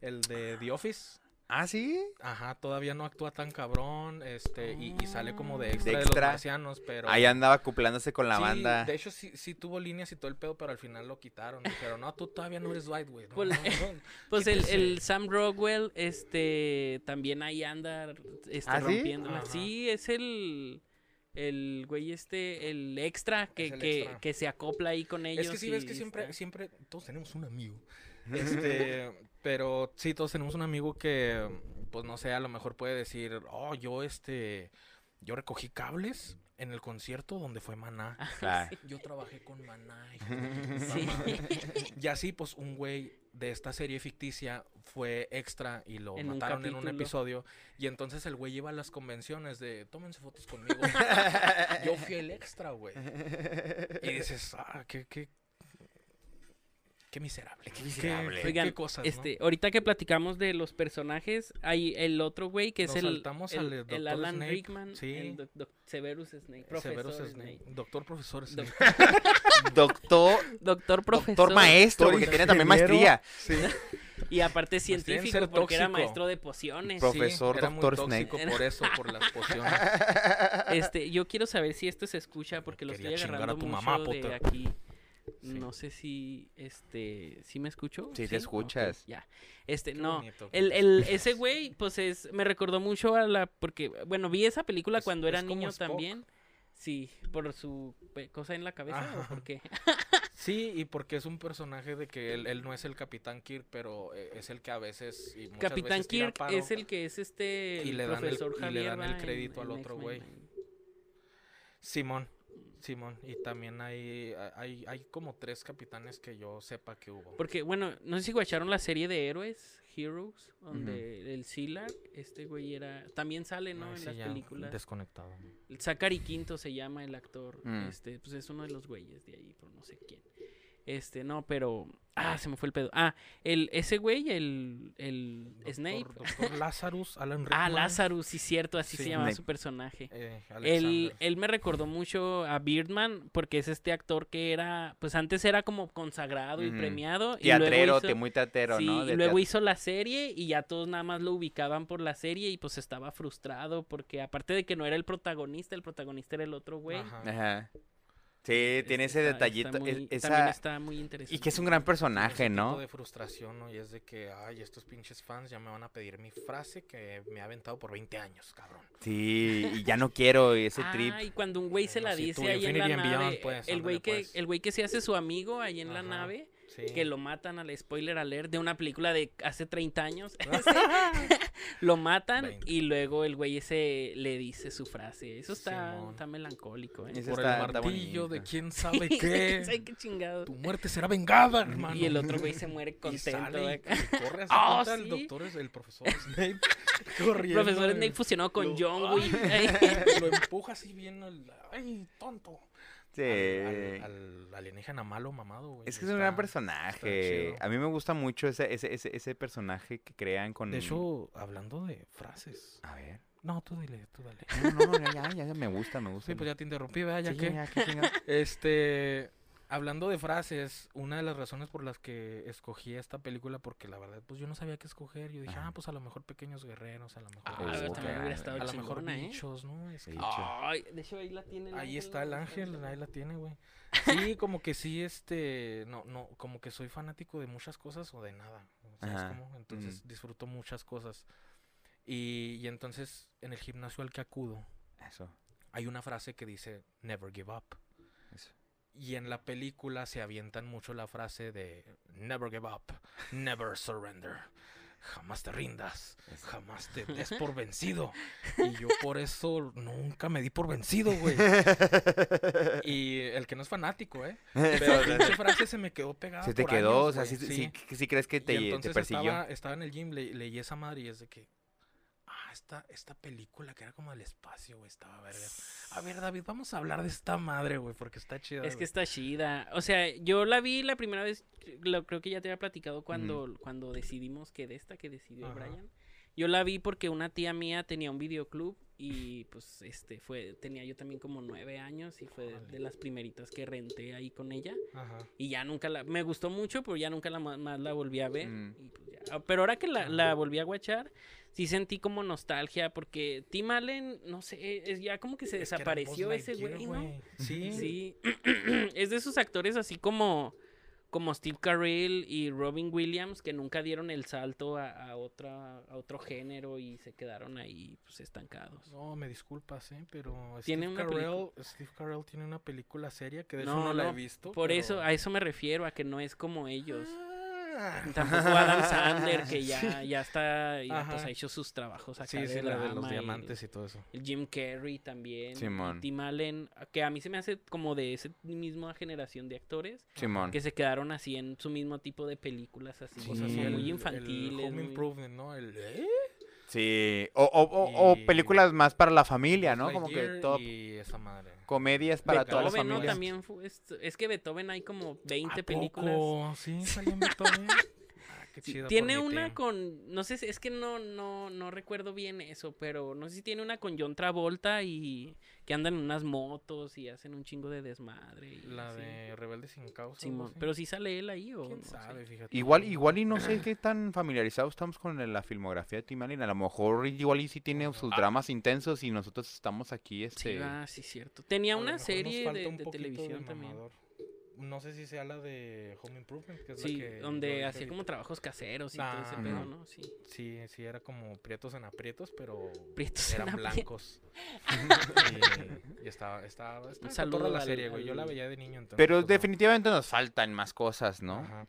El de The Office. ¿Ah, sí? Ajá, todavía no actúa tan cabrón, este, y, y sale como de extra de, De los extra. marcianos, pero... Ahí andaba acoplándose con la Sí, banda. De hecho, sí, sí tuvo líneas y todo el pedo, pero al final lo quitaron. Dijeron, no, tú todavía no eres Dwight, güey. No, Pues- no, [laughs] no". Pues el, Sam Rockwell, este, también ahí anda este, ¿Ah, sí? rompiéndola. Sí, es el, el güey este, el extra que, Es el que, extra. que se acopla ahí con ellos. Es que sí, ves que siempre, está- siempre, todos tenemos un amigo. [laughs] Este, pero sí, todos tenemos un amigo que, pues no sé, a lo mejor puede decir, oh, yo este, yo recogí cables en el concierto donde fue Maná. Claro. Yo trabajé con Maná. tu [laughs] Sí. madre". Y así, pues, un güey de esta serie ficticia fue extra y lo En un mataron en un episodio. Y entonces el güey iba a las convenciones de, tómense fotos conmigo. [laughs] Yo fui el extra, güey. Y dices, ah, qué, qué, qué miserable. Qué, miserable. qué- Oigan, qué cosas, ¿no? Este, ahorita que platicamos de los personajes, hay el otro güey que es el, saltamos el, el. Alan Snape, Rickman, sí. el doc- doc- Severus Snape, profesor Severus Snape. Snape. Doctor profesor Snape. [laughs] Doctor, Doctor profesor. doctor maestro, porque tiene también maestría. Sí. Y aparte Pues científico, porque era maestro de pociones. Profe- Profesor Sí, era muy Dr. tóxico Snape. por eso, por las pociones. Este, yo quiero saber si esto se escucha porque lo Quería estoy chingar a agarrando tu mucho mamá, de aquí. Sí. No sé si, este, ¿sí me escucho? Sí, te escuchas. ya. Este, Qué no. El, el, ese güey, pues es, me recordó mucho a la, porque, bueno, vi esa película Es- cuando era niño Spock. también. Sí, por su cosa en la cabeza o por qué. [laughs] Sí, y porque es un personaje de que él, él no es el Capitán Kirk, pero eh, es el que a veces y muchas Capitán veces tira Kirk paro. es el que es este Y el le dan el- profesor y le Javier dan el en- crédito al en otro güey. Simón, Simón. Y también hay, hay, hay como tres capitanes que yo sepa que hubo. Porque, bueno, no sé si guacharon la serie de héroes, Heroes, donde el Silar, este güey era, también sale, ¿no? Ay, en sí, las películas. Desconectado. El Zachary Quinto se llama el actor. Mm. Este, pues es uno de los güeyes de ahí, por no sé quién. Este, no, pero. Ah, se me fue el pedo. Ah, el, ese güey, el, el Doctor- Snape. Doctor [laughs] Lazarus, Alan Ah, Rickman. Lazarus, sí, cierto, así se llamaba Snape. su personaje. eh, Él, él me recordó mucho a Birdman porque es este actor que era, pues antes era como consagrado y premiado. y Teatrero, luego te- hizo, muy teatero, sí, ¿no? y luego teatro. hizo la serie y ya todos nada más lo ubicaban por la serie y pues estaba frustrado porque aparte de que no era el protagonista, el protagonista era el otro güey. Ajá. Ajá. Sí, tiene ese Está- está detallito. muy- es- También esa- está muy interesante. Y que es un gran personaje, tipo ¿no? de frustración, ¿no? Y es de que, ay, estos pinches fans ya me van a pedir mi frase que me ha aventado por 20 años, cabrón. Sí, y ya no quiero ese Ah, trip. y cuando un güey se la dice tú, ahí en la nave, Beyond, pues, el güey que pues. el güey que se hace su amigo ahí en la Ajá. nave, Sí. que lo matan al spoiler alert de una película de hace 30 años. [laughs] [laughs] [laughs] lo matan 20. y luego el güey ese le dice su frase. Eso está, está melancólico, ¿eh? Por está- el martillo de quién sabe qué. ¿Sabe qué chingado? tu muerte será vengada, hermano. Y el otro güey se muere contento. sale y- acá. y corre así Ah, contra el ¿sí? doctor, el profesor Snape, corriendo. Profesor eh, Snape fusionado con lo- John. Wick. Lo empuja así bien, al- ay, tonto. Sí. Al, al- al alienígena malo mamado, güey. Es que es un gran personaje. A mí me gusta mucho ese, ese, ese, ese personaje que crean con. De hecho, hablando de frases. A ver. No, tú dile, tú dale. No, no, ya, ya, ya me gusta, me gusta. Sí, pues ya te interrumpí, ¿verdad? Ya Sí, que. ya. [laughs] Este, hablando de frases, una de las razones por las que escogí esta película, porque la verdad, pues yo no sabía qué escoger. Yo dije, Ajá. ah, pues a lo mejor pequeños guerreros, a lo mejor. Ah, también hubiera estado a lo mejor ¿eh? bichos, ¿no? Es que-. Ay, de hecho ahí la tiene. el Ahí ángel, está el ángel, ahí la tiene, güey. [laughs] Sí, como que sí, este, no, no, como que soy fanático de muchas cosas o de nada. ¿Sabes cómo? Entonces mm. disfruto muchas cosas. Y, y entonces en el gimnasio al que acudo Eso. hay una frase que dice never give up. Y en la película se avientan mucho la frase de never give up, never surrender. Jamás te rindas, jamás te des por [laughs] vencido. Y yo por eso nunca me di por vencido, güey. [laughs] Y el que no es fanático, ¿eh? [laughs] Pero esa frase se me quedó pegada. Se te por quedó, años, o sea, güey, sí, sí, sí crees que Y te, te entonces persiguió. Estaba, estaba en el gym, le- leí esa madre y es de que. Esta, esta película que era como del espacio, güey, estaba verga. A ver, David, vamos a hablar de esta madre, güey, porque está chida. Es que está chida. O sea, yo la vi la primera vez, lo creo que ya te había platicado cuando, cuando decidimos que de esta que decidió Ajá. Brian. Yo la vi porque una tía mía tenía un videoclub y pues este fue, tenía yo también como nueve años y fue de, las primeritas que renté ahí con ella. Ajá. Y ya nunca la, me gustó mucho, pero ya nunca la más la volví a ver. Mm. y pues ya. Pero ahora que la, la volví a guachar, sí sentí como nostalgia porque Tim Allen, no sé, es ya como que se Es desapareció ese güey, ¿no? Sí. Sí, [clears throat] es de esos actores así como, como Steve Carell y Robin Williams que nunca dieron el salto a, a otra, a otro género y se quedaron ahí pues estancados. No, me disculpas, ¿eh, pero Tiene Steve, Carell, Steve Carell tiene una película seria que de No, hecho no, la he visto. Por pero- eso, a eso me refiero, a que no es como ellos. Ah. [laughs] Tampoco Adam Sandler, que ya, ya está, ya pues ha hecho sus trabajos acá Sí, de sí, la de los y- diamantes y todo eso. El Jim Carrey también. Simón. Tim Allen, que a mí se me hace como de esa misma generación de actores Simón. que se quedaron así en su mismo tipo de películas así, Sí. Como así el- muy el infantiles. Home muy- Improvement, ¿no? El, ¿eh? Sí. O, o, o, o Y- películas más para la familia, ¿no? Como que top. Y esa madre. Comedias para toda la Beethoven, ¿no? familia. También fue, es, es que Beethoven hay como 20 ¿A películas. poco? Sí, salió en Beethoven. [laughs] Qué Sí, chido por tiene una team. con, no sé, si- es que no, no, no recuerdo bien eso, pero no sé si tiene una con John Travolta y que andan en unas motos y hacen un chingo de desmadre. y La así. de Rebelde sin causa. Simón, pero si sale él ahí o ¿Quién no sé. sabe? Fíjate. Igual, igual y no sé qué tan familiarizados estamos con la filmografía de Tim Allen. A lo mejor igual y sí tiene sus Ah. dramas intensos y nosotros estamos aquí, Sí, este... ah, sí, cierto. Tenía A una serie de, un de poquito televisión también. No sé si sea la de Home Improvement, que es Sí, la que... donde hacía como trabajos caseros y todo ese Ah, pedo. ¿no? Sí. Sí, sí, era como prietos en aprietos, pero Prietos en eran blancos. [laughs] y, y estaba, estaba, estaba cotorra la al- serie, güey. Yo la veía de niño, entonces... Pero pues, no. definitivamente nos faltan más cosas, ¿no? Ajá.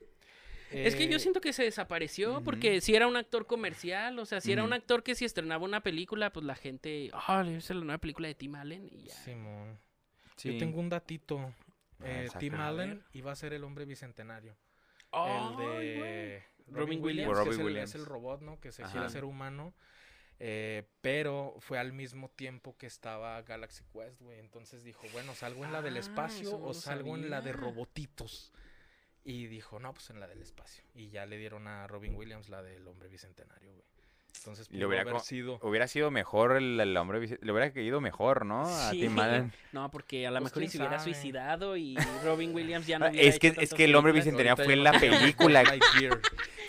Es que yo Eh, siento que se desapareció porque si era un actor comercial, o sea, si era un actor que si estrenaba una película, pues la gente, ah, es la nueva película de Tim Allen y ya. Simón. Sí. Yo tengo un datito. Ah, Eh. Tim Allen iba a ser el hombre bicentenario. el de. Robin Robin Williams, Williams. que es, Robin el, Williams. es el robot, ¿no? Que se Ajá. quiere hacer humano. eh, pero fue al mismo tiempo que estaba Galaxy Quest, güey. Entonces dijo, bueno, ¿salgo en la del Ah, espacio o salgo en la de robotitos? Y dijo, no, pues en la del espacio. Y ya le dieron a Robin Williams la del hombre bicentenario, güey. Entonces Le hubiera haber sido... Hubiera sido mejor el, el hombre, le hubiera caído mejor, ¿no? [laughs] A Sí. Tim Allen. No, porque a lo Pues, mejor se hubiera suicidado y Robin Williams ya [laughs] no Ah, hubiera es que- hecho es que el hombre bicentenario [laughs] fue la película.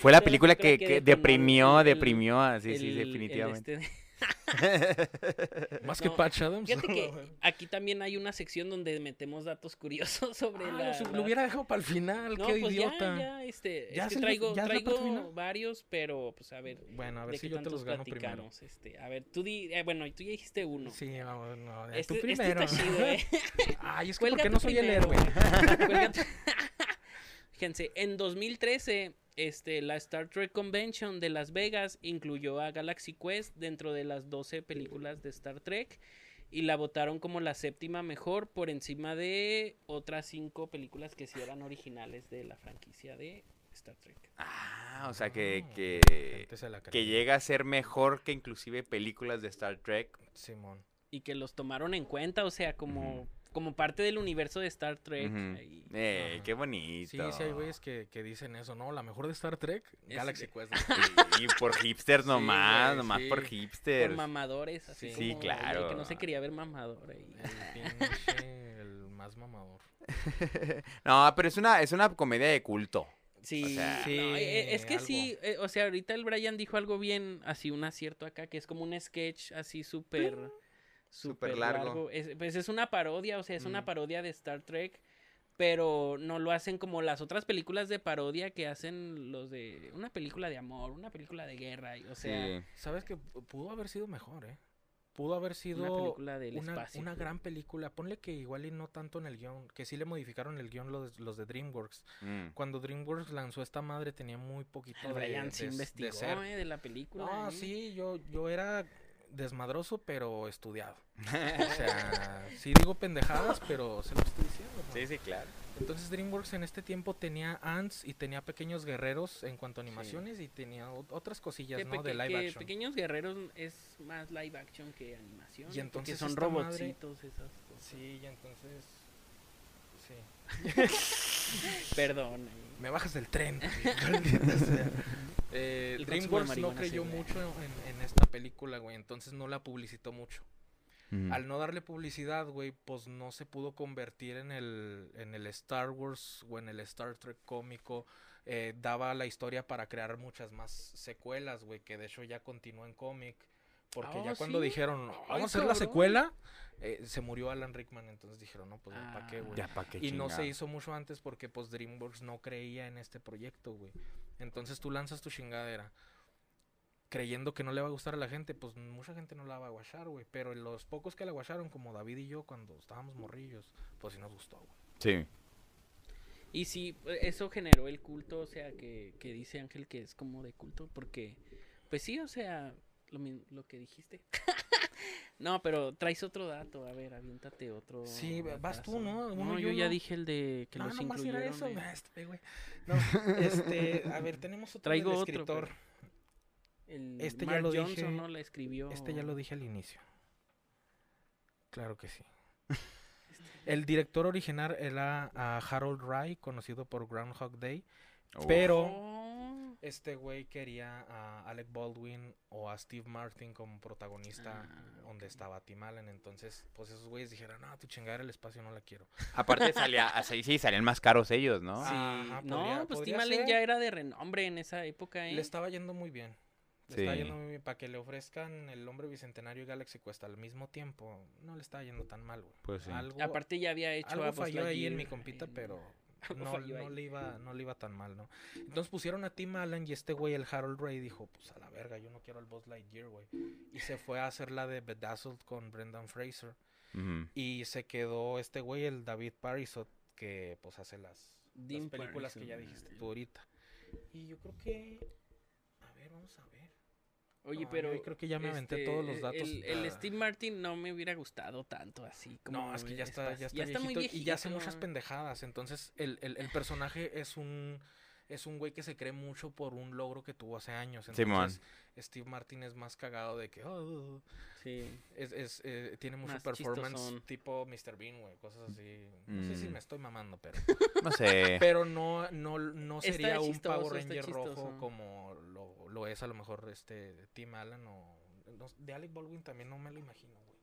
Fue la película que, que que deprimió, el- deprimió. ah, Sí, sí, El- el definitivamente. este- [laughs] Más que No, Patch Adams. Fíjate que [laughs] aquí también hay una sección donde metemos datos curiosos [laughs] sobre Ah, la, lo, hubiera dejado para el final, No, qué pues idiota. ya, ya, este, ¿Ya es que traigo, ya traigo varios, pero pues a ver, Bueno, a ver si yo te los gano primero. este, a ver, tú di, eh, bueno, tú ya dijiste uno. Sí, vamos, no, Este, tú este primero. chido, eh. Ay, es que porque no soy el primero. héroe. Cuelga tú. Fíjense, en 2013, este, la Star Trek Convention de Las Vegas incluyó a Galaxy Quest dentro de las 12 películas de Star Trek y la votaron como la séptima mejor por encima de otras cinco películas que sí eran originales de la franquicia de Star Trek. Ah, o sea que, Ah, que, que llega a ser mejor que inclusive películas de Star Trek. Simón. Y que los tomaron en cuenta, o sea, como, como parte del universo de Star Trek. Ahí. Eh, Ajá. qué bonito. Sí, sí hay güeyes que, que dicen eso, ¿no? La mejor de Star Trek, Es Galaxy de- Quest. [laughs] Y por hipsters Sí, nomás, güey, nomás sí. por Por hipsters. mamadores, así Sí. como Sí, el claro. que no se quería ver mamador ahí. El más mamador. [laughs] No, pero es una, es una comedia de culto. Sí, sea, no, eh, es que algo. sí, eh, o sea, ahorita el Brian dijo algo bien, así un acierto acá, que es como un sketch así súper, súper largo. largo. Es, pues es una parodia, o sea, es una Mm. parodia de Star Trek, pero no lo hacen como las otras películas de parodia que hacen los de una película de amor, una película de guerra, y- o sea, Sí. ¿Sabes que pudo haber sido mejor, eh? Pudo haber sido una película del una, espacio. una gran película. Ponle que igual y no tanto en el guion, que sí le modificaron el guion los, los de DreamWorks. Mm. Cuando DreamWorks lanzó esta madre tenía muy poquito El de, Brian se de- de investigó, ser. eh, de la película. No, eh. sí, yo, yo era desmadroso, pero estudiado. [laughs] O sea, sí digo pendejadas, pero se lo estoy diciendo. ¿no? Sí, sí, claro. Entonces DreamWorks en este tiempo tenía ants y tenía pequeños guerreros en cuanto a animaciones y tenía otras cosillas, Que, ¿no? De live que action. Pequeños Guerreros es más live action que animación. Y porque entonces son esta madre- robotcitos esas cosas. Sí, y entonces... Sí. [laughs] Perdón. Me bajas del tren. [laughs] Eh, DreamWorks no creyó mucho en, en esta película, güey. Entonces no la publicitó mucho. Mm. Al no darle publicidad, güey, pues no se pudo convertir en el, en el Star Wars o en el Star Trek cómico. Eh, daba la historia para crear muchas más secuelas, güey, que de hecho ya continúa en cómic. Porque Ah, ya cuando ¿sí? dijeron, Ay, vamos a hacer la secuela, eh, se murió Alan Rickman. Entonces dijeron, no, pues ¿para qué, Ah. güey? Ya, pa' qué Y no se hizo mucho antes porque pues DreamWorks no creía en este proyecto, güey. Entonces tú lanzas tu chingadera creyendo que no le va a gustar a la gente, pues mucha gente no la va a guachar, güey. Pero los pocos que la guacharon, como David y yo cuando estábamos morrillos, pues sí nos gustó, güey. Sí. Y sí, eso generó el culto, o sea, que, que dice Ángel que es como de culto, porque, pues sí, o sea, lo, que dijiste. [laughs] no, pero traes otro dato, a ver, aviéntate otro. Sí, vas tú. ¿no? Uno No, yo ya dije el de que no, los era incluyeron. eso, eh. este, güey. No, este, a ver, tenemos otro Traigo del otro, escritor. El Este ya lo Johnson, dije- ¿no? La escribió. Este ya lo dije al inicio. Claro que sí. [laughs] El director original era a Harold Rye, conocido por Groundhog Day. Uf. Pero Oh, este güey quería a Alec Baldwin o a Steve Martin como protagonista Ah, donde estaba Tim Allen. Entonces, pues esos güeyes dijeron, no, tu chingada el espacio no la quiero. [laughs] Aparte salía, así, sí, salían más caros ellos, ¿no? sí. Ajá, no, podría- pues podría Tim Allen ser. ya era de renombre en esa época, ¿eh? Le estaba yendo muy bien. Le estaba Sí. yendo muy bien. Para que le ofrezcan el hombre bicentenario y Galaxy Quest al mismo tiempo, no le estaba yendo tan mal, güey. Pues sí. Algo, Aparte ya había hecho algo a falló ahí en mi compita, en- pero [laughs] no, le iba, no le iba tan mal, ¿no? Entonces pusieron a Tim Allen y este güey, el Harold Ray, dijo, pues a la verga, yo no quiero al Buzz Lightyear, güey. Y se fue a hacer la de Bedazzled con Brendan Fraser. Y se quedó este güey, el David Parisot, que pues hace las, películas que ya dijiste tú ahorita. Y yo creo que... A ver, vamos a ver. Oye, No, pero. yo creo que ya me aventé este, todos los datos. El, el. Steve Martin no me hubiera gustado tanto así. Como No, es que ya está, ya está, muy viejito y ya hace muchas pendejadas. Entonces, el, el, el personaje es un es un güey que se cree mucho por un logro que tuvo hace años. Simón. Entonces, Steve Martin es más cagado de que "Oh", Sí. es, es, eh, tiene mucho Más performance chistosón. tipo Mr. Bean, güey, cosas así. No sé si Mm. me estoy mamando, pero [laughs] No sé. [laughs] pero no no no sería un Power Ranger rojo como lo, lo es a lo mejor este Tim Allen o no, de Alec Baldwin también no me lo imagino, güey.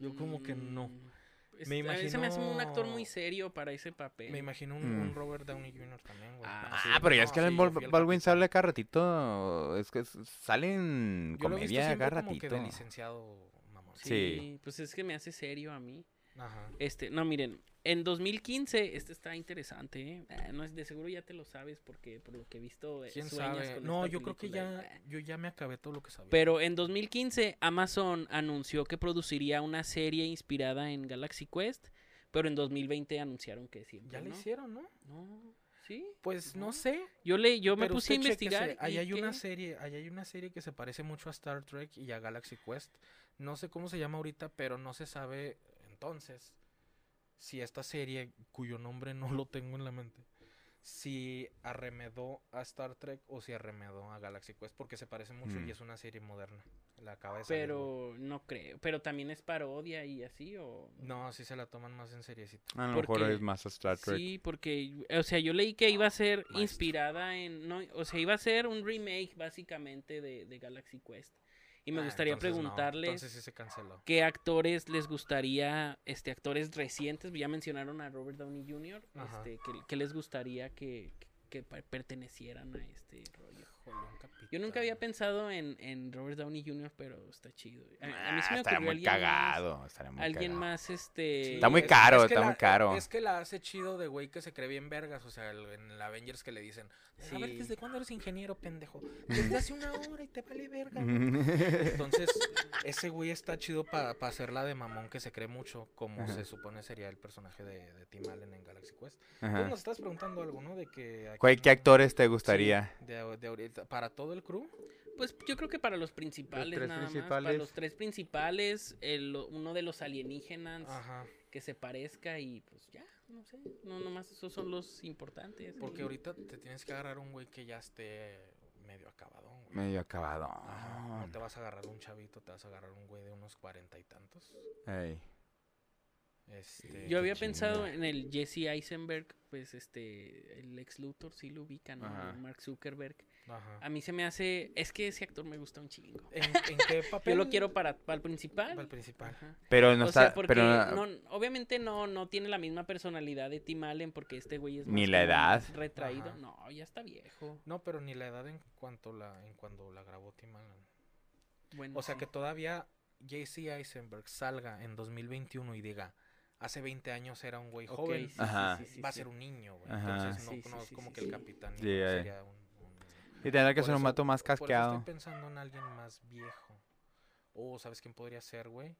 Yo como que no. Mm, es- Me mí se me hace un actor muy imagino- serio para ese papel. Me imagino un, Mm. un Robert Downey Jr. también, güey. Ah, Así Ah, pero ya no, es que sí, el Baldwin sale cada ratito. Es que salen comedia cada como que ratito. de licenciado, mamón. Sí, Sí. pues es que me hace serio a mí. Ajá. Este, no, miren, en 2015, este está interesante, ¿eh? Ah, no es de seguro ya te lo sabes porque por lo que he visto eh, ¿Quién sueñas sabe? con No, esta yo creo que película. ya yo ya me acabé todo lo que sabía. Pero en 2015 Amazon anunció que produciría una serie inspirada en Galaxy Quest, pero en 2020 anunciaron que siempre, ya le ¿no? hicieron, ¿no? No, sí. Pues no No. sé. Yo le yo me puse a investigar Ahí hay una serie, ahí hay una serie que se parece mucho a Star Trek y a Galaxy Quest. No sé cómo se llama ahorita, pero no se sabe entonces si esta serie, cuyo nombre no lo tengo en la mente, si arremedó a Star Trek o si arremedó a Galaxy Quest, porque se parece mucho Mm. y es una serie moderna. La de güey. Pero no creo, pero también es parodia y así o No, sí se la toman más en seriecito. A lo mejor porque- es más a Star Trek. Sí, porque, o sea, yo leí que iba a ser Maestro. inspirada en, no, o sea, iba a ser un remake básicamente de, de Galaxy Quest. Y me Ah, gustaría no, preguntarles sí se qué actores les gustaría, este, actores recientes, ya mencionaron a Robert Downey Jr., Ajá. este, que les gustaría que, que pertenecieran a este rollo. Híjole, un Yo nunca había pensado en, en Robert Downey Jr., pero está chido. A, a mí Ah, se me estaría ocurrió muy alguien más, cagado. estaría muy alguien cagado. más, este... Está muy caro, es que está la- muy caro. Es que la hace chido de güey que se cree bien vergas. O sea, el- en el Avengers que le dicen: A ver, Sí. ¿desde cuándo eres ingeniero, pendejo? Desde hace una hora y te vale verga. [laughs] Entonces, ese güey está chido para hacerla de mamón que se cree mucho, como Ajá. se supone sería el personaje de, de Tim Allen en Galaxy Quest. Tú nos estás preguntando algo, ¿no? De que. a ¿Cuál- quién- ¿Qué actores te sí, gustaría? de, de. ¿Para todo el crew? Pues yo creo que para los principales tres nada más, para principales. los tres principales, el, uno de los alienígenas Ajá. que se parezca y pues ya, no sé, no nomás esos son los importantes. Porque y- ahorita te tienes que agarrar un güey que ya esté medio acabadón, güey. Medio acabado. Ajá, No te vas a agarrar un chavito, te vas a agarrar un güey de unos cuarenta y tantos. Ey. Este, Yo había pensado en el Jesse Eisenberg, pues este, el ex Luthor, sí lo ubican, ¿no? Mark Zuckerberg. Ajá. A mí se me hace, es que ese actor me gusta un chingo. ¿En, en qué papel? [laughs] Yo lo quiero para, para el principal. Para el principal. Ajá. Pero no o está. sea, porque pero no, obviamente no, no tiene la misma personalidad de Tim Allen porque este güey es Ni más la como edad. más retraído. Ajá. No, ya está viejo. No, pero ni la edad en cuanto la, en cuando la grabó Tim Allen. Bueno, O sea sí. que todavía JC Eisenberg salga en 2021 y diga, hace 20 años era un güey Ok, joven, sí, sí, Ajá. sí, sí, va a ser un niño, güey. Ajá. Entonces no, Sí, sí, no es sí, como sí, que el capitán sería un, un- Y tendrá que ser un mato más Por eso casqueado. estoy pensando en alguien más viejo. O, ¿sabes quién podría ser, güey?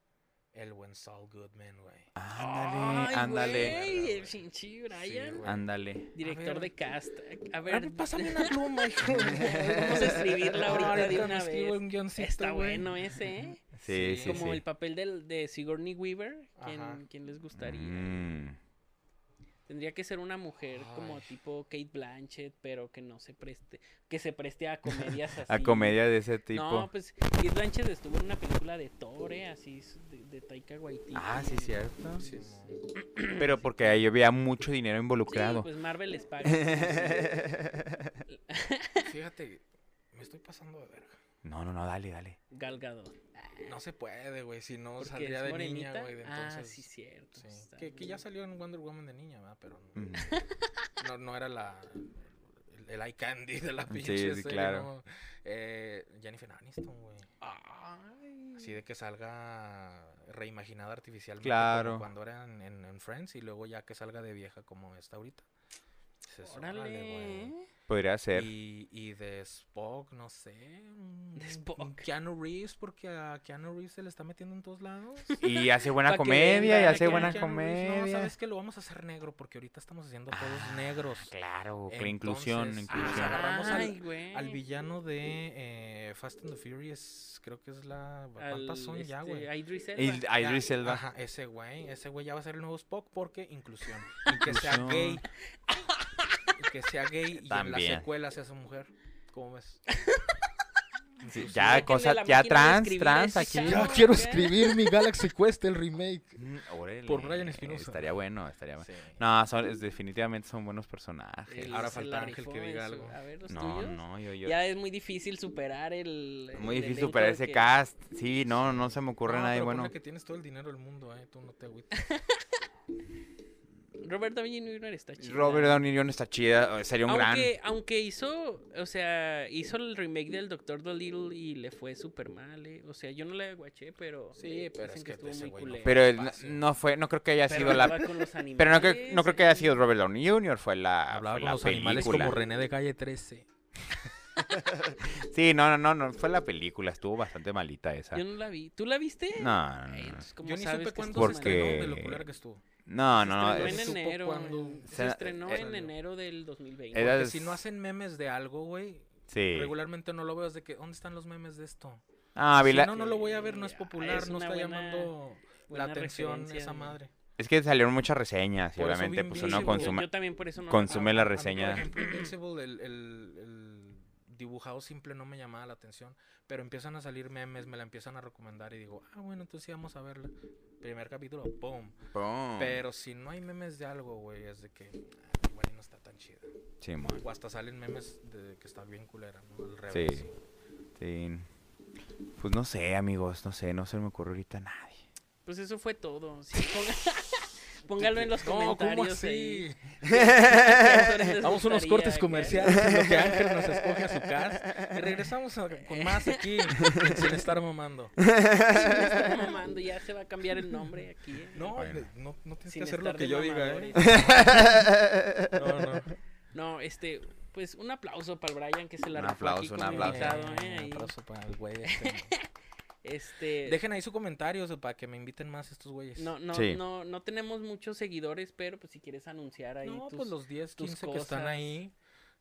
El buen Saul Goodman, güey. Ándale, ándale. el pinche Brian. Ándale. Director ver. de cast. A A ver, ver, pásame una pluma, hijo. Vamos a escribirla ahorita de Ahorita una vez. un guioncito, Está güey. bueno ese, ¿eh? Sí, sí, Como sí. el papel del, de Sigourney Weaver. ¿Quién, quién les gustaría? Mm. Tendría que ser una mujer como tipo Kate Blanchett, pero que no se preste, que se preste a comedias [laughs] así. A comedia de ese tipo. No, pues Kate Blanchett estuvo en una película de Thor, ¿eh? así de, de Taika Waititi. Ah, sí, cierto. Sí. Pero porque ahí había mucho dinero Sí, involucrado. pues Marvel les paga. [laughs] [laughs] Fíjate, me estoy pasando de verga. No, no, no, dale, dale. Gal Gadot. No se puede, güey, si no Porque saldría de morenita. niña, güey. de ah, Entonces, sí, cierto. sí. está Que, que ya salió en Wonder Woman de niña, ¿verdad? Pero no, Mm. [laughs] no, no era la... El, el eye candy de la Sí, pinche sí, serie, claro. ¿no? Eh, Jennifer Aniston, güey. Ay. Así de que salga reimaginada artificialmente Claro. cuando era en, en- en Friends y luego ya que salga de vieja como está ahorita. Dices, "Órale, güey". Podría ser. Y, y de Spock, no sé. De Spock. Keanu Reeves, porque a Keanu Reeves se le está metiendo en todos lados. [laughs] Y hace buena comedia, y hace buena Keanu Reeves, No, comedia. ¿sabes que Lo vamos a hacer negro porque ahorita estamos haciendo todos Ah, negros. Claro, la inclusión, Entonces, ah, inclusión. agarramos al- Ay, güey. Al villano de eh, Fast and the Furious, creo que es la... ¿Cuántas son ya, este, güey? Idris Y Elba. Ya, Idris Elba. Ajá, ese güey, ese güey ya va a ser el nuevo Spock porque inclusión. [laughs] Y que sea Inclusión. gay. [laughs] Que sea gay y en la secuela sea su mujer. ¿Cómo ves? Sí, ya, cosa, ya trans, trans aquí. Ya ¿no? quiero escribir mi Galaxy Quest, el remake. Mm, órale, Por Brian Espinosa. Estaría bueno, estaría bueno. Sí. No, son, es- definitivamente son buenos personajes. Ahora falta Ángel que diga algo. A ver, los No, tuyos. no, yo, yo. Ya es muy difícil superar el. Muy difícil superar ese que- cast. Sí, no, no se me ocurre No, nadie pero bueno. que tienes todo el dinero del mundo, eh. Tú no te agüites. [laughs] Robert Downey Jr. está chido. Robert Downey Jr. está chida, eh, sería un gran. Aunque, aunque hizo, o sea, hizo el remake del Doctor Dolittle y le fue súper mal, eh. O sea, yo no la guaché, pero. Sí, pero dicen es que estuvo ese muy no culero. Pero él no- fue, no creo que haya Pero sido la. hablaba con los [laughs] Pero no creo, no animales, creo que haya eh. sido Robert Downey Jr., fue la, Hablaba fue con la los animales película. como René de Calle 13. [laughs] [laughs] Sí, no, no, no, no, fue la película, estuvo bastante malita esa. Yo no la vi. ¿Tú la viste? No, no, no. entonces, ¿cómo Yo ni sabes supe cuándo se estrenó de Porque- lo culera que estuvo. No, Se no, estrenó es- en supo enero. cuándo en- Se se- estrenó eh, en enero del 2020. Era- Porque es- si no hacen memes de algo, güey, sí. regularmente no lo veo desde que, ¿dónde están los memes de esto? Ah, vi si la- no, no lo voy a ver, no es popular, es no está buena- llamando la buena atención referencia esa de- madre. Es que salieron muchas reseñas y obviamente vi pues uno consume. Yo también por eso no consume la reseña. por ejemplo, Invincible, el, el- el dibujado simple no me llamaba la atención, pero empiezan a salir memes, me la empiezan a recomendar y digo, ah, bueno, entonces sí vamos a verla. Primer capítulo, ¡pum! Pum. Pero si no hay memes de algo, güey, es de que ah, igual no está tan chida. Sí, mon. O hasta salen memes de que está bien culera, ¿no? Sí. revés. Sí. Pues no sé, amigos, no sé, no se me ocurre ahorita nadie. Pues eso fue todo. Sí, [laughs] ponga- Póngalo en los No, comentarios. ¿cómo así? ahí. ¿Qué actores les Vamos a unos cortes comerciales en lo que Ángel nos escoge a su cast. Y regresamos a- con más aquí, sin estar mamando. [laughs] Me está [laughs] mamando, ya se va a cambiar el nombre aquí. eh. No, Bueno. no, no tienes Sin que hacer lo estar que yo diga, ¿eh? No, no. No, este, pues un aplauso para el Brian que se la Un aplauso, un aplauso. invitado, eh, Un aplauso para el güey este. [laughs] Este, Dejen ahí su comentario o sea, para que me inviten más estos güeyes. no, no, Sí. no, no tenemos muchos seguidores, pero pues si quieres anunciar ahí No, tus- pues los 10, tus 15 que están ahí.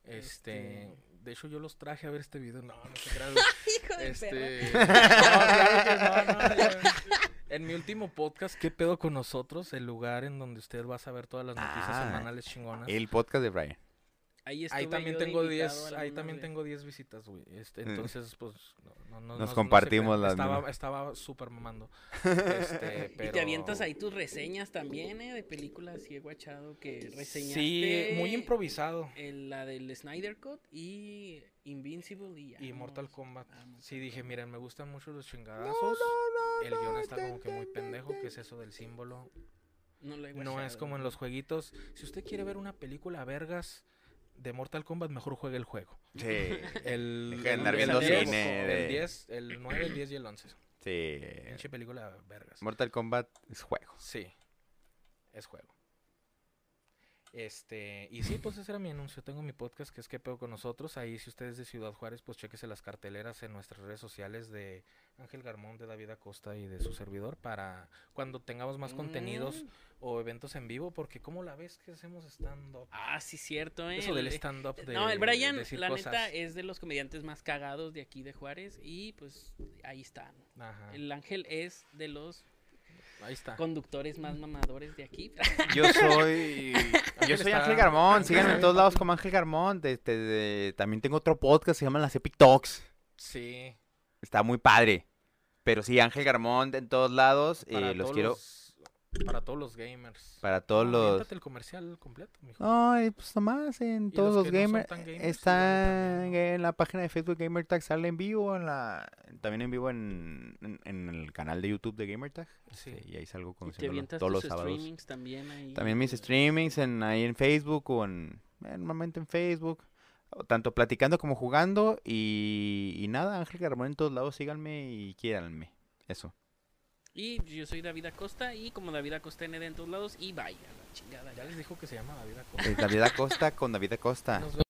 Este, este- de hecho yo los traje a ver este video. No, no se [laughs] crean. Hijo de perra. Este, [laughs] no, claro que no, no, ya. En mi último podcast, ¿qué pedo con nosotros? El lugar en donde usted va a saber todas las noticias Ah, semanales chingonas. El podcast de Brian. Ahí, Ahí también tengo invitado 10, ahí también tengo 10 visitas, güey. Este, entonces, pues, no, no, no, Nos no- compartimos no las. Estaba, mismas. estaba súper mamando. Este, [laughs] Y te avientas ahí tus reseñas también, ¿eh? De películas y he guachado que reseñaste. Sí, muy improvisado. la del Snyder Cut y Invincible y, Y. Mortal Kombat. Vamos. Sí, dije, miren, me gustan mucho los chingadazos. El guion está como que muy pendejo, que es eso del símbolo. No, lo he No es como en los jueguitos. Si usted quiere ver una película vergas de Mortal Kombat, mejor juegue el juego. Sí. El, Deja de el- andar el viendo 10, cine de- El 10, el 9, el 10 y el 11. Sí. Pinche película vergas. Mortal Kombat es juego. Sí, es juego. Este, y sí, pues ese era mi anuncio. Tengo mi podcast que es que pedo con nosotros. Ahí, si ustedes de Ciudad Juárez, pues chequese las carteleras en nuestras redes sociales de Ángel Garmón, de David Acosta y de su servidor para cuando tengamos más contenidos Mm. o eventos en vivo. Porque, ¿cómo la ves que hacemos stand-up? Ah, sí, cierto, ¿eh? Eso del El- stand-up de. no, el Brian, la cosas. neta, es de los comediantes más cagados de aquí de Juárez y pues ahí están. Ajá, El Ángel es de los ahí está. conductores más mamadores de aquí. Yo soy. Yo [laughs] soy Ángel Garmón. Síganme en todos lados como Ángel Garmón. de- de- de- también tengo otro podcast se llama Las Epic Talks. Sí. Está muy padre. Pero sí, Ángel Garmón en todos lados. eh, los quiero. los- para todos los gamers. Para todos No, los. el comercial completo, mijo. Ay, pues nomás en todos los los, que no son gamers. gamers, está ¿no? en la página de Facebook GamerTag, sale en vivo, en la, también en vivo en, en, en el canal de YouTube de GamerTag. Sí. este, y ahí salgo avientas todos los sábados. streamings también ahí. También mis streamings en, ahí en Facebook o en, eh, normalmente en Facebook. Tanto platicando como jugando. Y, y nada, Ángel Garmón en todos lados, síganme y quiéranme. Eso. Y yo soy David Acosta y como David Acosta ND en todos lados y vaya la chingada. Ya les dijo que se llama David Acosta. David Acosta con David Acosta. Nos